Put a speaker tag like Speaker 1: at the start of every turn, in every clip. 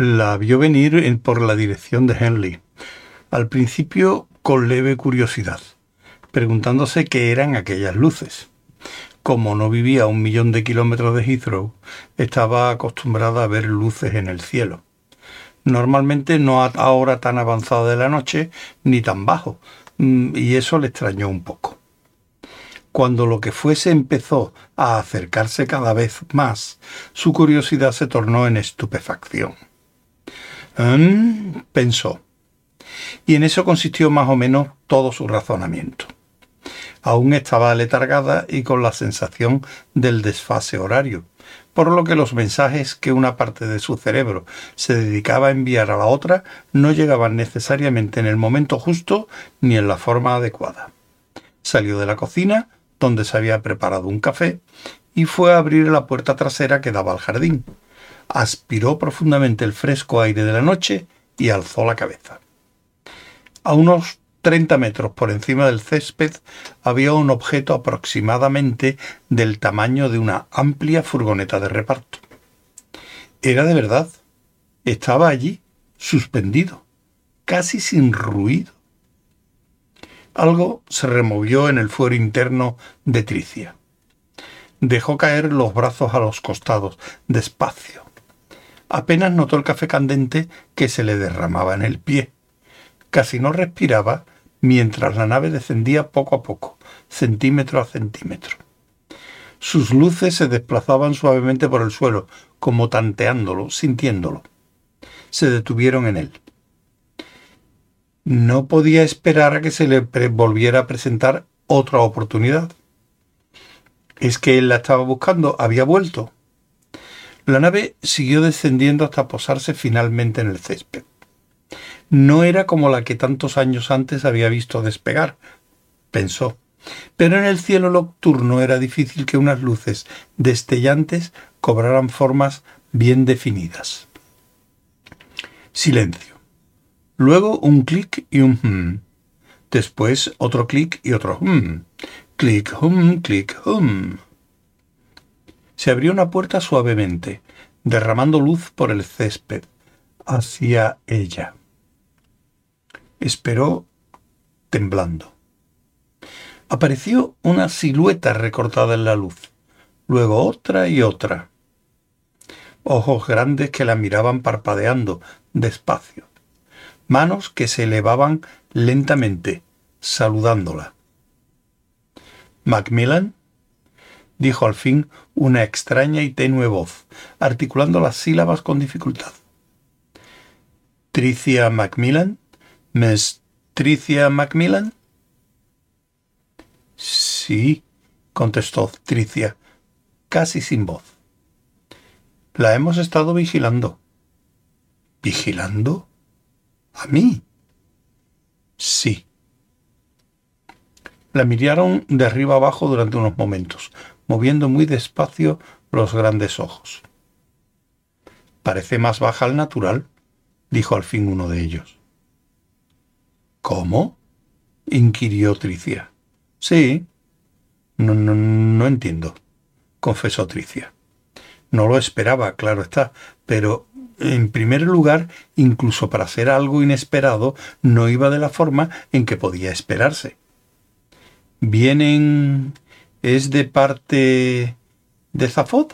Speaker 1: La vio venir por la dirección de Henley. Al principio con leve curiosidad, preguntándose qué eran aquellas luces. Como no vivía a un millón de kilómetros de Heathrow, estaba acostumbrada a ver luces en el cielo. Normalmente no a hora tan avanzada de la noche ni tan bajo, mm, y eso le extrañó un poco. Cuando lo que fuese empezó a acercarse cada vez más, su curiosidad se tornó en estupefacción. Pensó. Y en eso consistió más o menos todo su razonamiento. Aún estaba letargada y con la sensación del desfase horario, por lo que los mensajes que una parte de su cerebro se dedicaba a enviar a la otra no llegaban necesariamente en el momento justo ni en la forma adecuada. Salió de la cocina, donde se había preparado un café, y fue a abrir la puerta trasera que daba al jardín. Aspiró profundamente el fresco aire de la noche y alzó la cabeza. A unos 30 metros por encima del césped había un objeto aproximadamente del tamaño de una amplia furgoneta de reparto. Era de verdad. Estaba allí, suspendido, casi sin ruido. Algo se removió en el fuero interno de Tricia. Dejó caer los brazos a los costados, despacio. Apenas notó el café candente que se le derramaba en el pie. Casi no respiraba mientras la nave descendía poco a poco, centímetro a centímetro. Sus luces se desplazaban suavemente por el suelo, como tanteándolo, sintiéndolo. Se detuvieron en él. No podía esperar a que se le volviera a presentar otra oportunidad. Es que él la estaba buscando, había vuelto. La nave siguió descendiendo hasta posarse finalmente en el césped. No era como la que tantos años antes había visto despegar, pensó. Pero en el cielo nocturno era difícil que unas luces destellantes cobraran formas bien definidas. Silencio. Luego un clic y un hum. Después otro clic y otro hum. Clic, hum, clic, hum. Se abrió una puerta suavemente, derramando luz por el césped hacia ella. Esperó temblando. Apareció una silueta recortada en la luz, luego otra y otra. Ojos grandes que la miraban parpadeando, despacio manos que se elevaban lentamente, saludándola. Macmillan dijo al fin una extraña y tenue voz, articulando las sílabas con dificultad. Tricia Macmillan, Miss Tricia Macmillan. Sí, contestó Tricia, casi sin voz. La hemos estado vigilando. ¿Vigilando? ¿A mí? Sí. La miraron de arriba abajo durante unos momentos, moviendo muy despacio los grandes ojos. Parece más baja al natural, dijo al fin uno de ellos. ¿Cómo? inquirió Tricia. Sí. No, no, no entiendo, confesó Tricia. No lo esperaba, claro está, pero en primer lugar, incluso para ser algo inesperado, no iba de la forma en que podía esperarse. ¿Vienen... es de parte de Zafod?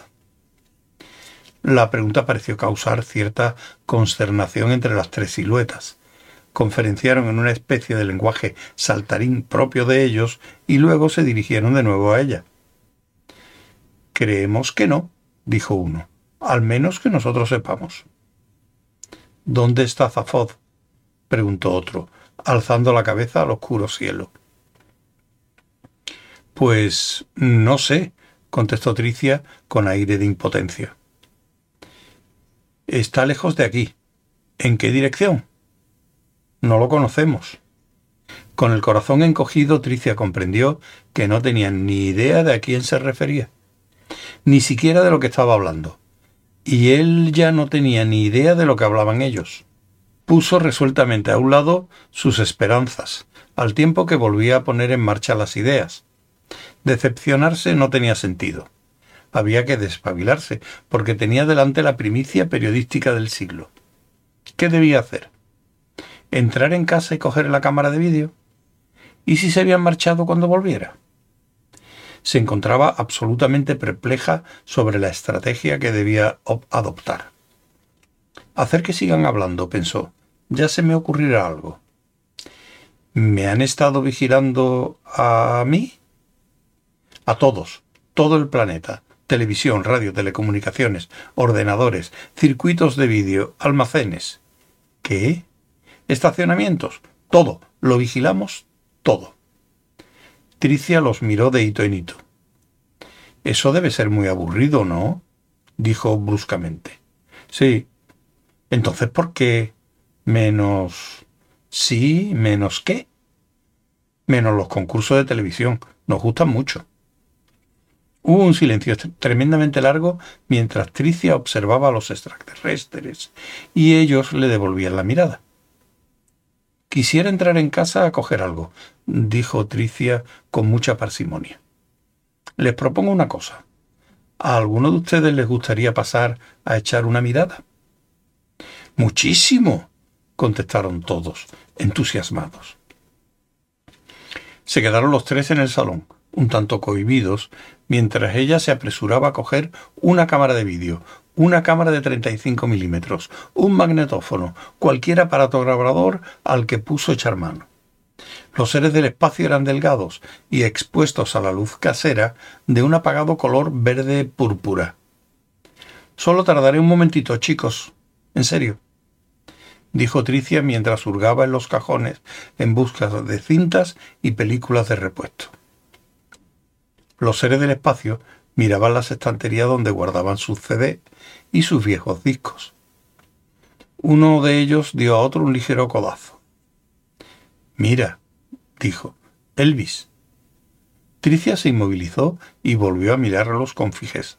Speaker 1: La pregunta pareció causar cierta consternación entre las tres siluetas. Conferenciaron en una especie de lenguaje saltarín propio de ellos y luego se dirigieron de nuevo a ella. Creemos que no, dijo uno, al menos que nosotros sepamos. ¿Dónde está Zafod? preguntó otro, alzando la cabeza al oscuro cielo. Pues no sé, contestó Tricia con aire de impotencia. Está lejos de aquí. ¿En qué dirección? No lo conocemos. Con el corazón encogido, Tricia comprendió que no tenía ni idea de a quién se refería, ni siquiera de lo que estaba hablando y él ya no tenía ni idea de lo que hablaban ellos. Puso resueltamente a un lado sus esperanzas, al tiempo que volvía a poner en marcha las ideas. Decepcionarse no tenía sentido. Había que despabilarse, porque tenía delante la primicia periodística del siglo. ¿Qué debía hacer? ¿Entrar en casa y coger la cámara de vídeo? ¿Y si se habían marchado cuando volviera? Se encontraba absolutamente perpleja sobre la estrategia que debía adoptar. Hacer que sigan hablando, pensó. Ya se me ocurrirá algo. ¿Me han estado vigilando a mí? A todos, todo el planeta. Televisión, radio, telecomunicaciones, ordenadores, circuitos de vídeo, almacenes. ¿Qué? Estacionamientos. Todo. Lo vigilamos todo. Tricia los miró de hito en hito. Eso debe ser muy aburrido, ¿no? dijo bruscamente. Sí. Entonces, ¿por qué? Menos... Sí, menos qué? Menos los concursos de televisión. Nos gustan mucho. Hubo un silencio tremendamente largo mientras Tricia observaba a los extraterrestres y ellos le devolvían la mirada. Quisiera entrar en casa a coger algo, dijo Tricia con mucha parsimonia. Les propongo una cosa. ¿A alguno de ustedes les gustaría pasar a echar una mirada? Muchísimo, contestaron todos, entusiasmados. Se quedaron los tres en el salón, un tanto cohibidos, mientras ella se apresuraba a coger una cámara de vídeo, una cámara de 35 milímetros, un magnetófono, cualquier aparato grabador al que puso echar mano. Los seres del espacio eran delgados y expuestos a la luz casera de un apagado color verde púrpura. Solo tardaré un momentito, chicos. En serio. Dijo Tricia mientras hurgaba en los cajones en busca de cintas y películas de repuesto. Los seres del espacio miraban las estanterías donde guardaban sus CD y sus viejos discos. Uno de ellos dio a otro un ligero codazo. Mira, dijo, Elvis. Tricia se inmovilizó y volvió a mirarlos con fijeza.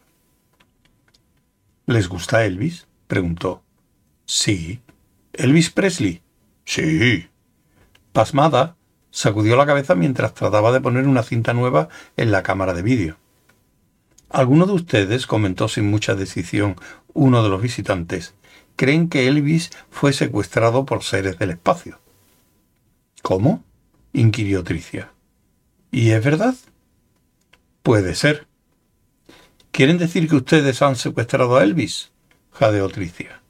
Speaker 1: ¿Les gusta Elvis? preguntó. Sí. ¿Elvis Presley? Sí. Pasmada, sacudió la cabeza mientras trataba de poner una cinta nueva en la cámara de vídeo. ¿Alguno de ustedes, comentó sin mucha decisión uno de los visitantes, creen que Elvis fue secuestrado por seres del espacio? ¿Cómo? inquirió Tricia. ¿Y es verdad? Puede ser. ¿Quieren decir que ustedes han secuestrado a Elvis? jadeó Tricia.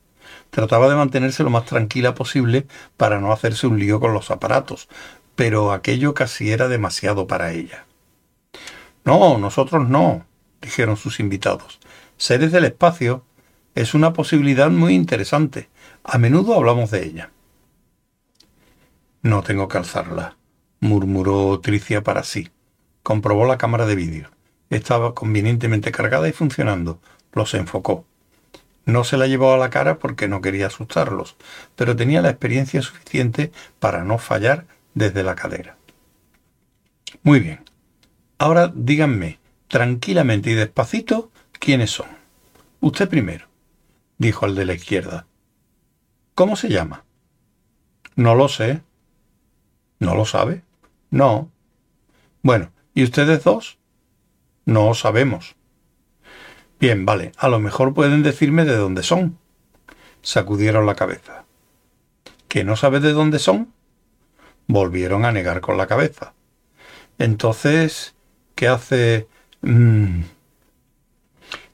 Speaker 1: Trataba de mantenerse lo más tranquila posible para no hacerse un lío con los aparatos, pero aquello casi era demasiado para ella. No, nosotros no, dijeron sus invitados. Seres del espacio es una posibilidad muy interesante. A menudo hablamos de ella. No tengo que alzarla, murmuró Tricia para sí. Comprobó la cámara de vídeo. Estaba convenientemente cargada y funcionando. Los enfocó. No se la llevó a la cara porque no quería asustarlos, pero tenía la experiencia suficiente para no fallar desde la cadera. Muy bien. Ahora díganme, tranquilamente y despacito, quiénes son. Usted primero, dijo el de la izquierda. ¿Cómo se llama? No lo sé. ¿No lo sabe? No. Bueno, ¿y ustedes dos? No sabemos. Bien, vale, a lo mejor pueden decirme de dónde son. Sacudieron la cabeza. ¿Que no sabe de dónde son? Volvieron a negar con la cabeza. Entonces, ¿qué hace? Mm.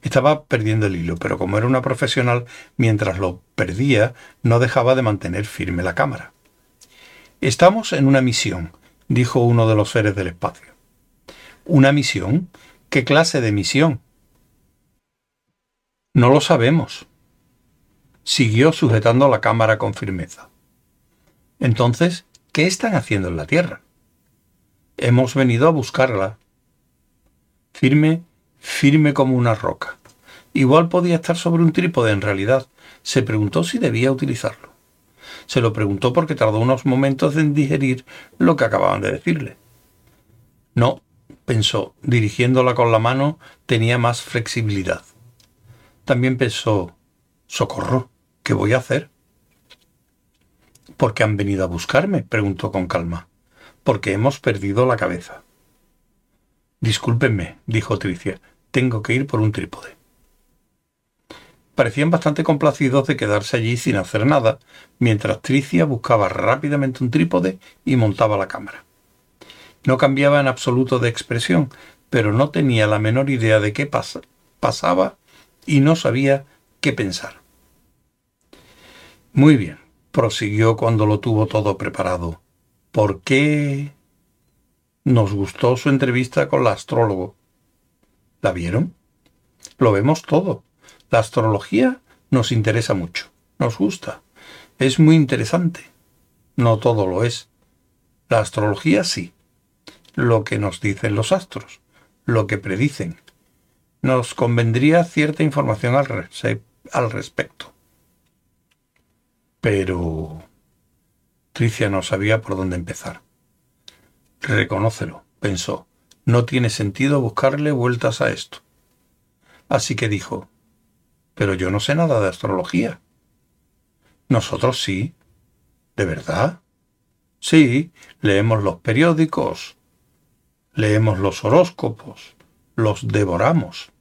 Speaker 1: Estaba perdiendo el hilo, pero como era una profesional, mientras lo perdía, no dejaba de mantener firme la cámara. Estamos en una misión, dijo uno de los seres del espacio. ¿Una misión? ¿Qué clase de misión? No lo sabemos. Siguió sujetando la cámara con firmeza. Entonces, ¿qué están haciendo en la Tierra? Hemos venido a buscarla. Firme, firme como una roca. Igual podía estar sobre un trípode en realidad. Se preguntó si debía utilizarlo. Se lo preguntó porque tardó unos momentos en digerir lo que acababan de decirle. No, pensó, dirigiéndola con la mano tenía más flexibilidad. También pensó, socorro, ¿qué voy a hacer? ¿Por qué han venido a buscarme? preguntó con calma. Porque hemos perdido la cabeza. Discúlpenme, dijo Tricia, tengo que ir por un trípode. parecían bastante complacidos de quedarse allí sin hacer nada, mientras Tricia buscaba rápidamente un trípode y montaba la cámara. No cambiaba en absoluto de expresión, pero no tenía la menor idea de qué pasaba y no sabía qué pensar. Muy bien, prosiguió cuando lo tuvo todo preparado. ¿Por qué? Nos gustó su entrevista con la astrólogo. ¿La vieron? Lo vemos todo. La astrología nos interesa mucho, nos gusta, es muy interesante. No todo lo es. La astrología sí, lo que nos dicen los astros, lo que predicen. Nos convendría cierta información al, al respecto. Pero... Tricia no sabía por dónde empezar. Reconócelo, pensó. No tiene sentido buscarle vueltas a esto. Así que dijo, pero yo no sé nada de astrología. Nosotros sí. ¿De verdad? Sí, leemos los periódicos, leemos los horóscopos, los devoramos.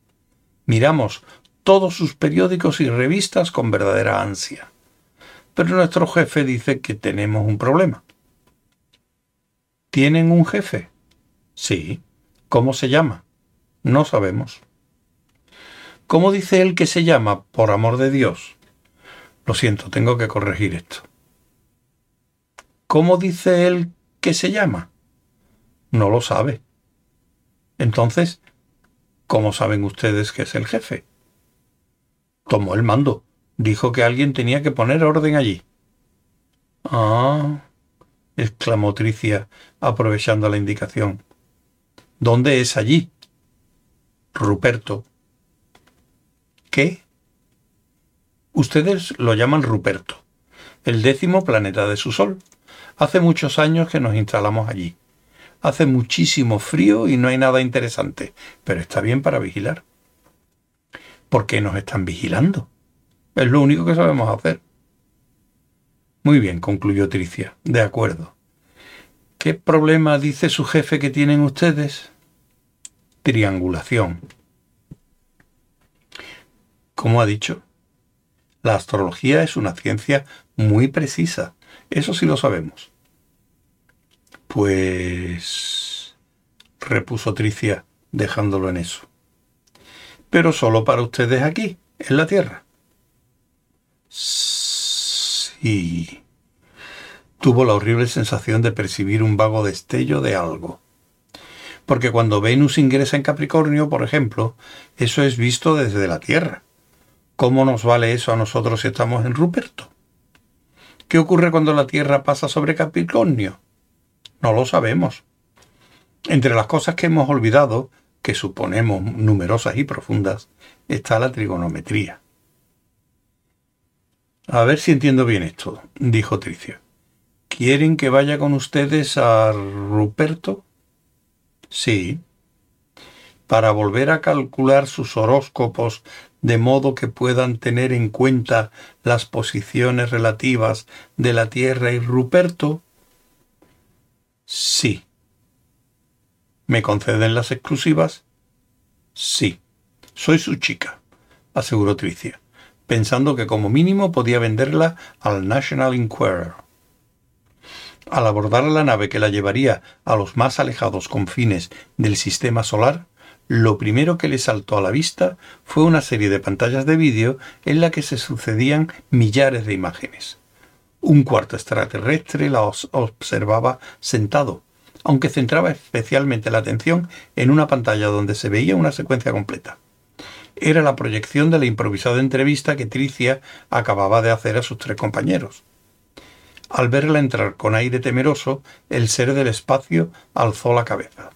Speaker 1: Miramos todos sus periódicos y revistas con verdadera ansia. Pero nuestro jefe dice que tenemos un problema. ¿Tienen un jefe? Sí. ¿Cómo se llama? No sabemos. ¿Cómo dice él que se llama, por amor de Dios? Lo siento, tengo que corregir esto. ¿Cómo dice él que se llama? No lo sabe. Entonces, ¿cómo saben ustedes que es el jefe? Tomó el mando. Dijo que alguien tenía que poner orden allí. Ah, exclamó Tricia, aprovechando la indicación. ¿Dónde es allí? Ruperto, ¿Qué? Ustedes lo llaman Ruperto, el décimo planeta de su Sol. Hace muchos años que nos instalamos allí. Hace muchísimo frío y no hay nada interesante, pero está bien para vigilar. ¿Por qué nos están vigilando? Es lo único que sabemos hacer. Muy bien, concluyó Tricia. De acuerdo. ¿Qué problema dice su jefe que tienen ustedes? Triangulación. Como ha dicho, la astrología es una ciencia muy precisa. Eso sí lo sabemos. Pues... repuso Tricia, dejándolo en eso. Pero solo para ustedes aquí, en la Tierra. Sí. Tuvo la horrible sensación de percibir un vago destello de algo. Porque cuando Venus ingresa en Capricornio, por ejemplo, eso es visto desde la Tierra ¿Cómo nos vale eso a nosotros si estamos en Ruperto? ¿Qué ocurre cuando la Tierra pasa sobre Capricornio? No lo sabemos. Entre las cosas que hemos olvidado, que suponemos numerosas y profundas, está la trigonometría. A ver si entiendo bien esto, dijo Tricia. ¿Quieren que vaya con ustedes a Ruperto? Sí. Para volver a calcular sus horóscopos de modo que puedan tener en cuenta las posiciones relativas de la Tierra y Ruperto? Sí. ¿Me conceden las exclusivas? Sí. Soy su chica, aseguró Tricia, pensando que como mínimo podía venderla al National Enquirer. Al abordar la nave que la llevaría a los más alejados confines del sistema solar, lo primero que le saltó a la vista fue una serie de pantallas de vídeo en la que se sucedían millares de imágenes. Un cuarto extraterrestre la observaba sentado, aunque centraba especialmente la atención en una pantalla donde se veía una secuencia completa. Era la proyección de la improvisada entrevista que Tricia acababa de hacer a sus tres compañeros. Al verla entrar con aire temeroso, el ser del espacio alzó la cabeza.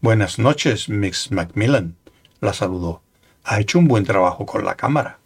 Speaker 1: Buenas noches, Miss Macmillan, la saludó. Ha hecho un buen trabajo con la cámara.